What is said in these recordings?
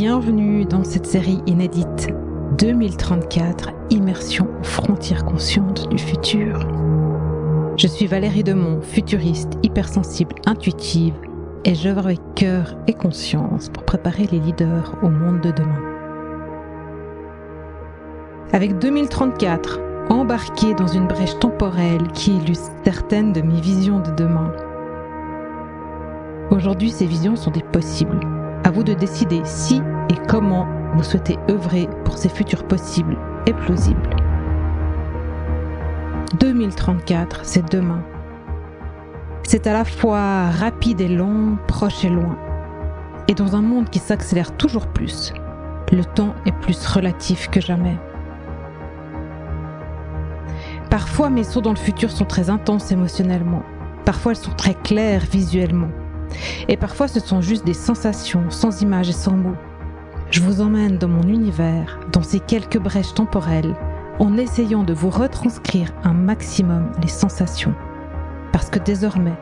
Bienvenue dans cette série inédite 2034 Immersion frontières conscientes du futur. Je suis Valérie Demont, futuriste, hypersensible, intuitive et j'œuvre avec cœur et conscience pour préparer les leaders au monde de demain. Avec 2034, embarqué dans une brèche temporelle qui illustre certaines de mes visions de demain. Aujourd'hui, ces visions sont des possibles. À vous de décider si et comment vous souhaitez œuvrer pour ces futurs possibles et plausibles. 2034, c'est demain. C'est à la fois rapide et long, proche et loin. Et dans un monde qui s'accélère toujours plus, le temps est plus relatif que jamais. Parfois, mes sauts dans le futur sont très intenses émotionnellement. Parfois, elles sont très claires visuellement. Et parfois, ce sont juste des sensations, sans images et sans mots. Je vous emmène dans mon univers, dans ces quelques brèches temporelles, en essayant de vous retranscrire un maximum les sensations. Parce que désormais,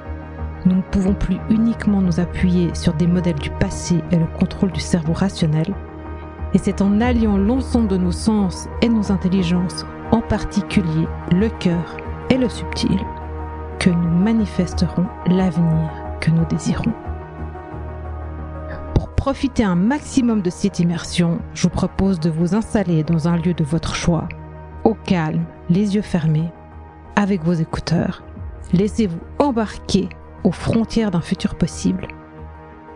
nous ne pouvons plus uniquement nous appuyer sur des modèles du passé et le contrôle du cerveau rationnel, et c'est en alliant l'ensemble de nos sens et nos intelligences, en particulier le cœur et le subtil, que nous manifesterons l'avenir que nous désirons. Pour profiter un maximum de cette immersion, je vous propose de vous installer dans un lieu de votre choix, au calme, les yeux fermés, avec vos écouteurs. Laissez-vous embarquer aux frontières d'un futur possible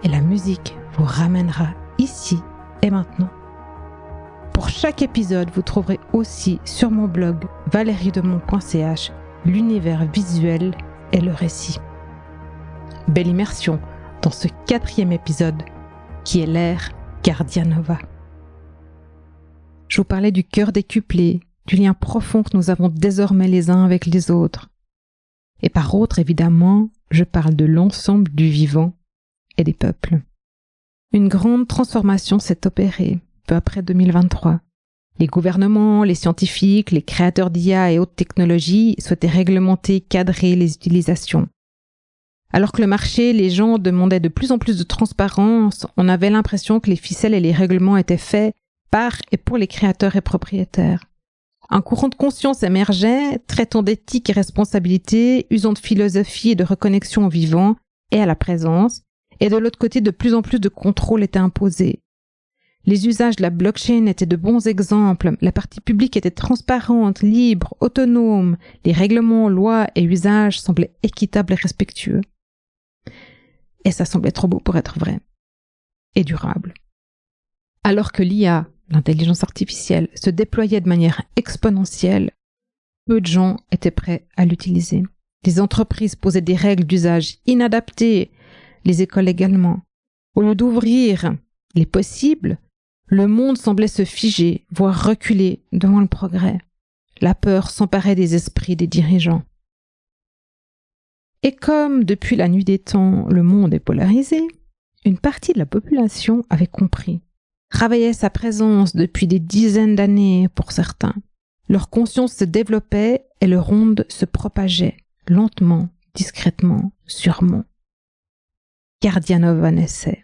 et la musique vous ramènera ici et maintenant. Pour chaque épisode, vous trouverez aussi sur mon blog valeriedemont.ch l'univers visuel et le récit. Belle immersion dans ce quatrième épisode qui est l'ère Guardianova. Je vous parlais du cœur décuplé, du lien profond que nous avons désormais les uns avec les autres. Et par autre, évidemment, je parle de l'ensemble du vivant et des peuples. Une grande transformation s'est opérée peu après 2023. Les gouvernements, les scientifiques, les créateurs d'IA et autres technologies souhaitaient réglementer, cadrer les utilisations. Alors que le marché, les gens demandaient de plus en plus de transparence, on avait l'impression que les ficelles et les règlements étaient faits par et pour les créateurs et propriétaires. Un courant de conscience émergeait, traitant d'éthique et responsabilité, usant de philosophie et de reconnexion au vivant et à la présence, et de l'autre côté, de plus en plus de contrôle était imposé. Les usages de la blockchain étaient de bons exemples, la partie publique était transparente, libre, autonome, les règlements, lois et usages semblaient équitables et respectueux. Et ça semblait trop beau pour être vrai. Et durable. Alors que l'IA l'intelligence artificielle se déployait de manière exponentielle, peu de gens étaient prêts à l'utiliser. Les entreprises posaient des règles d'usage inadaptées, les écoles également. Au lieu d'ouvrir les possibles, le monde semblait se figer, voire reculer devant le progrès. La peur s'emparait des esprits des dirigeants. Et comme depuis la nuit des temps le monde est polarisé, une partie de la population avait compris travaillaient sa présence depuis des dizaines d'années pour certains. Leur conscience se développait et leur onde se propageait, lentement, discrètement, sûrement. Gardianova naissait.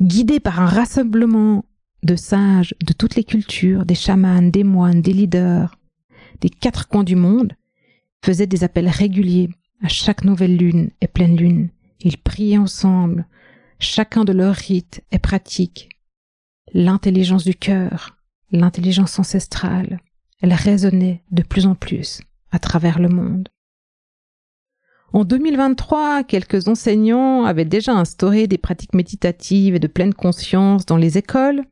Guidé par un rassemblement de sages de toutes les cultures, des chamans, des moines, des leaders, des quatre coins du monde, faisait des appels réguliers à chaque nouvelle lune et pleine lune. Ils priaient ensemble, chacun de leurs rites et pratiques, l'intelligence du cœur, l'intelligence ancestrale, elle résonnait de plus en plus à travers le monde. En 2023, quelques enseignants avaient déjà instauré des pratiques méditatives et de pleine conscience dans les écoles,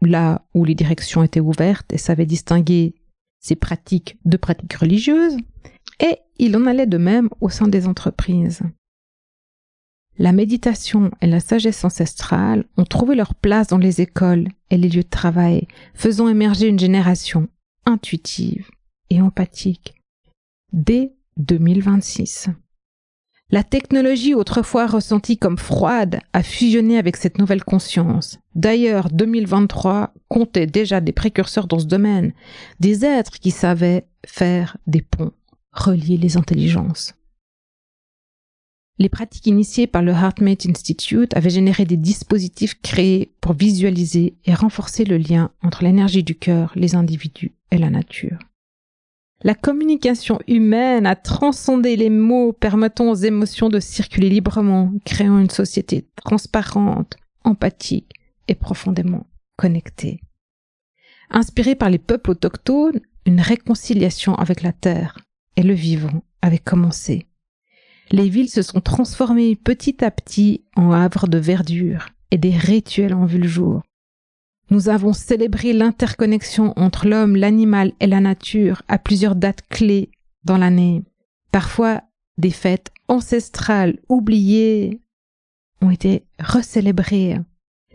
là où les directions étaient ouvertes et savaient distinguer ces pratiques de pratiques religieuses, et il en allait de même au sein des entreprises. La méditation et la sagesse ancestrale ont trouvé leur place dans les écoles et les lieux de travail, faisant émerger une génération intuitive et empathique. Dès 2026. La technologie autrefois ressentie comme froide a fusionné avec cette nouvelle conscience. D'ailleurs, 2023 comptait déjà des précurseurs dans ce domaine, des êtres qui savaient faire des ponts, relier les intelligences. Les pratiques initiées par le HeartMate Institute avaient généré des dispositifs créés pour visualiser et renforcer le lien entre l'énergie du cœur, les individus et la nature. La communication humaine a transcendé les mots permettant aux émotions de circuler librement, créant une société transparente, empathique et profondément connectée. Inspirée par les peuples autochtones, une réconciliation avec la terre et le vivant avait commencé les villes se sont transformées petit à petit en havres de verdure et des rituels ont vu le jour. Nous avons célébré l'interconnexion entre l'homme, l'animal et la nature à plusieurs dates clés dans l'année. Parfois, des fêtes ancestrales oubliées ont été recélébrées.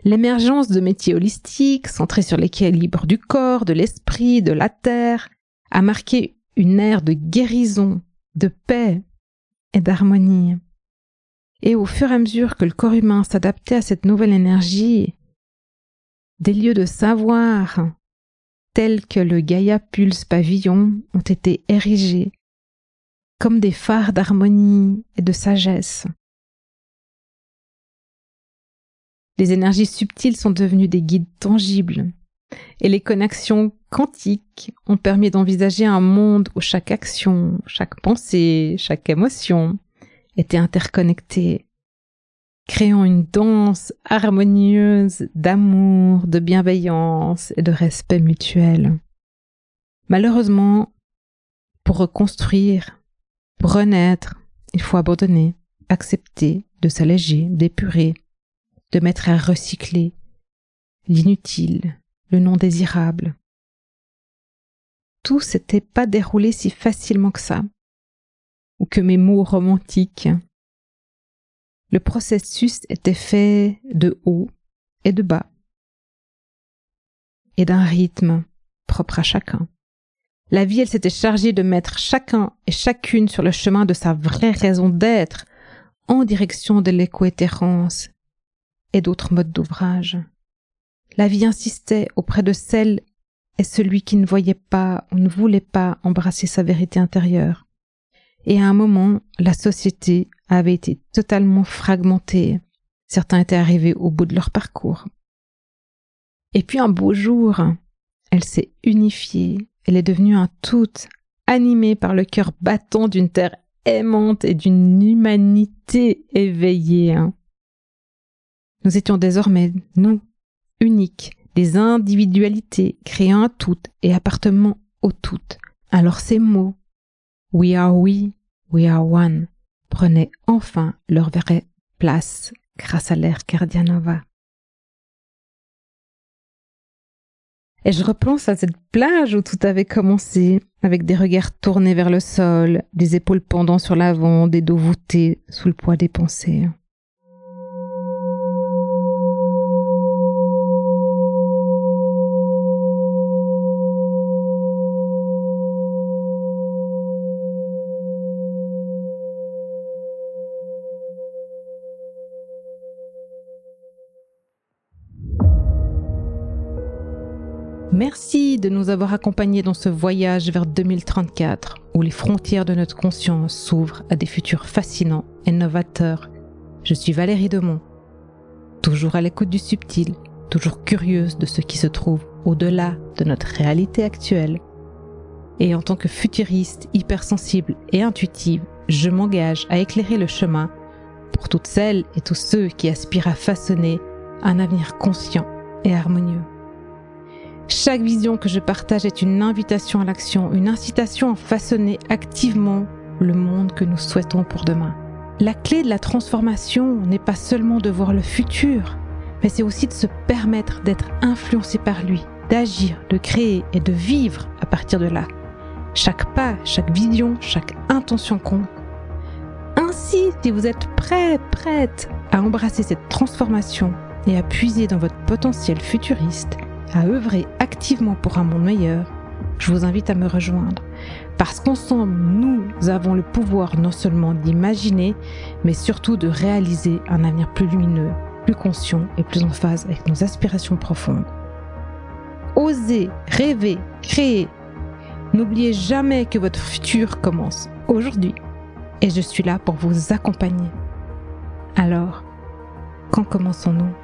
L'émergence de métiers holistiques centrés sur l'équilibre du corps, de l'esprit, de la terre a marqué une ère de guérison, de paix et d'harmonie. Et au fur et à mesure que le corps humain s'adaptait à cette nouvelle énergie, des lieux de savoir, tels que le Gaia Pulse Pavillon, ont été érigés comme des phares d'harmonie et de sagesse. Les énergies subtiles sont devenues des guides tangibles, et les connexions quantiques ont permis d'envisager un monde où chaque action, chaque pensée, chaque émotion était interconnectée, créant une danse harmonieuse d'amour, de bienveillance et de respect mutuel. Malheureusement, pour reconstruire, pour renaître, il faut abandonner, accepter, de s'alléger, d'épurer, de mettre à recycler l'inutile, le non désirable. Tout s'était pas déroulé si facilement que ça, ou que mes mots romantiques. Le processus était fait de haut et de bas, et d'un rythme propre à chacun. La vie, elle s'était chargée de mettre chacun et chacune sur le chemin de sa vraie raison d'être, en direction de l'écoétérance et d'autres modes d'ouvrage. La vie insistait auprès de celle et celui qui ne voyait pas ou ne voulait pas embrasser sa vérité intérieure. Et à un moment, la société avait été totalement fragmentée. Certains étaient arrivés au bout de leur parcours. Et puis un beau jour, elle s'est unifiée, elle est devenue un tout, animée par le cœur battant d'une terre aimante et d'une humanité éveillée. Nous étions désormais, nous, uniques, des individualités créant un tout et appartenant au tout. Alors ces mots We are we, we are one prenaient enfin leur vraie place grâce à l'ère Cardianova. Et je repense à cette plage où tout avait commencé, avec des regards tournés vers le sol, des épaules pendant sur l'avant, des dos voûtés sous le poids des pensées. Merci de nous avoir accompagnés dans ce voyage vers 2034 où les frontières de notre conscience s'ouvrent à des futurs fascinants et novateurs. Je suis Valérie Demont, toujours à l'écoute du subtil, toujours curieuse de ce qui se trouve au-delà de notre réalité actuelle. Et en tant que futuriste, hypersensible et intuitive, je m'engage à éclairer le chemin pour toutes celles et tous ceux qui aspirent à façonner un avenir conscient et harmonieux. Chaque vision que je partage est une invitation à l'action, une incitation à façonner activement le monde que nous souhaitons pour demain. La clé de la transformation n'est pas seulement de voir le futur, mais c'est aussi de se permettre d'être influencé par lui, d'agir, de créer et de vivre à partir de là. Chaque pas, chaque vision, chaque intention compte. Ainsi, si vous êtes prêt, prête à embrasser cette transformation et à puiser dans votre potentiel futuriste, à œuvrer activement pour un monde meilleur, je vous invite à me rejoindre. Parce qu'ensemble, nous avons le pouvoir non seulement d'imaginer, mais surtout de réaliser un avenir plus lumineux, plus conscient et plus en phase avec nos aspirations profondes. Osez, rêver, créer. N'oubliez jamais que votre futur commence aujourd'hui. Et je suis là pour vous accompagner. Alors, quand commençons-nous?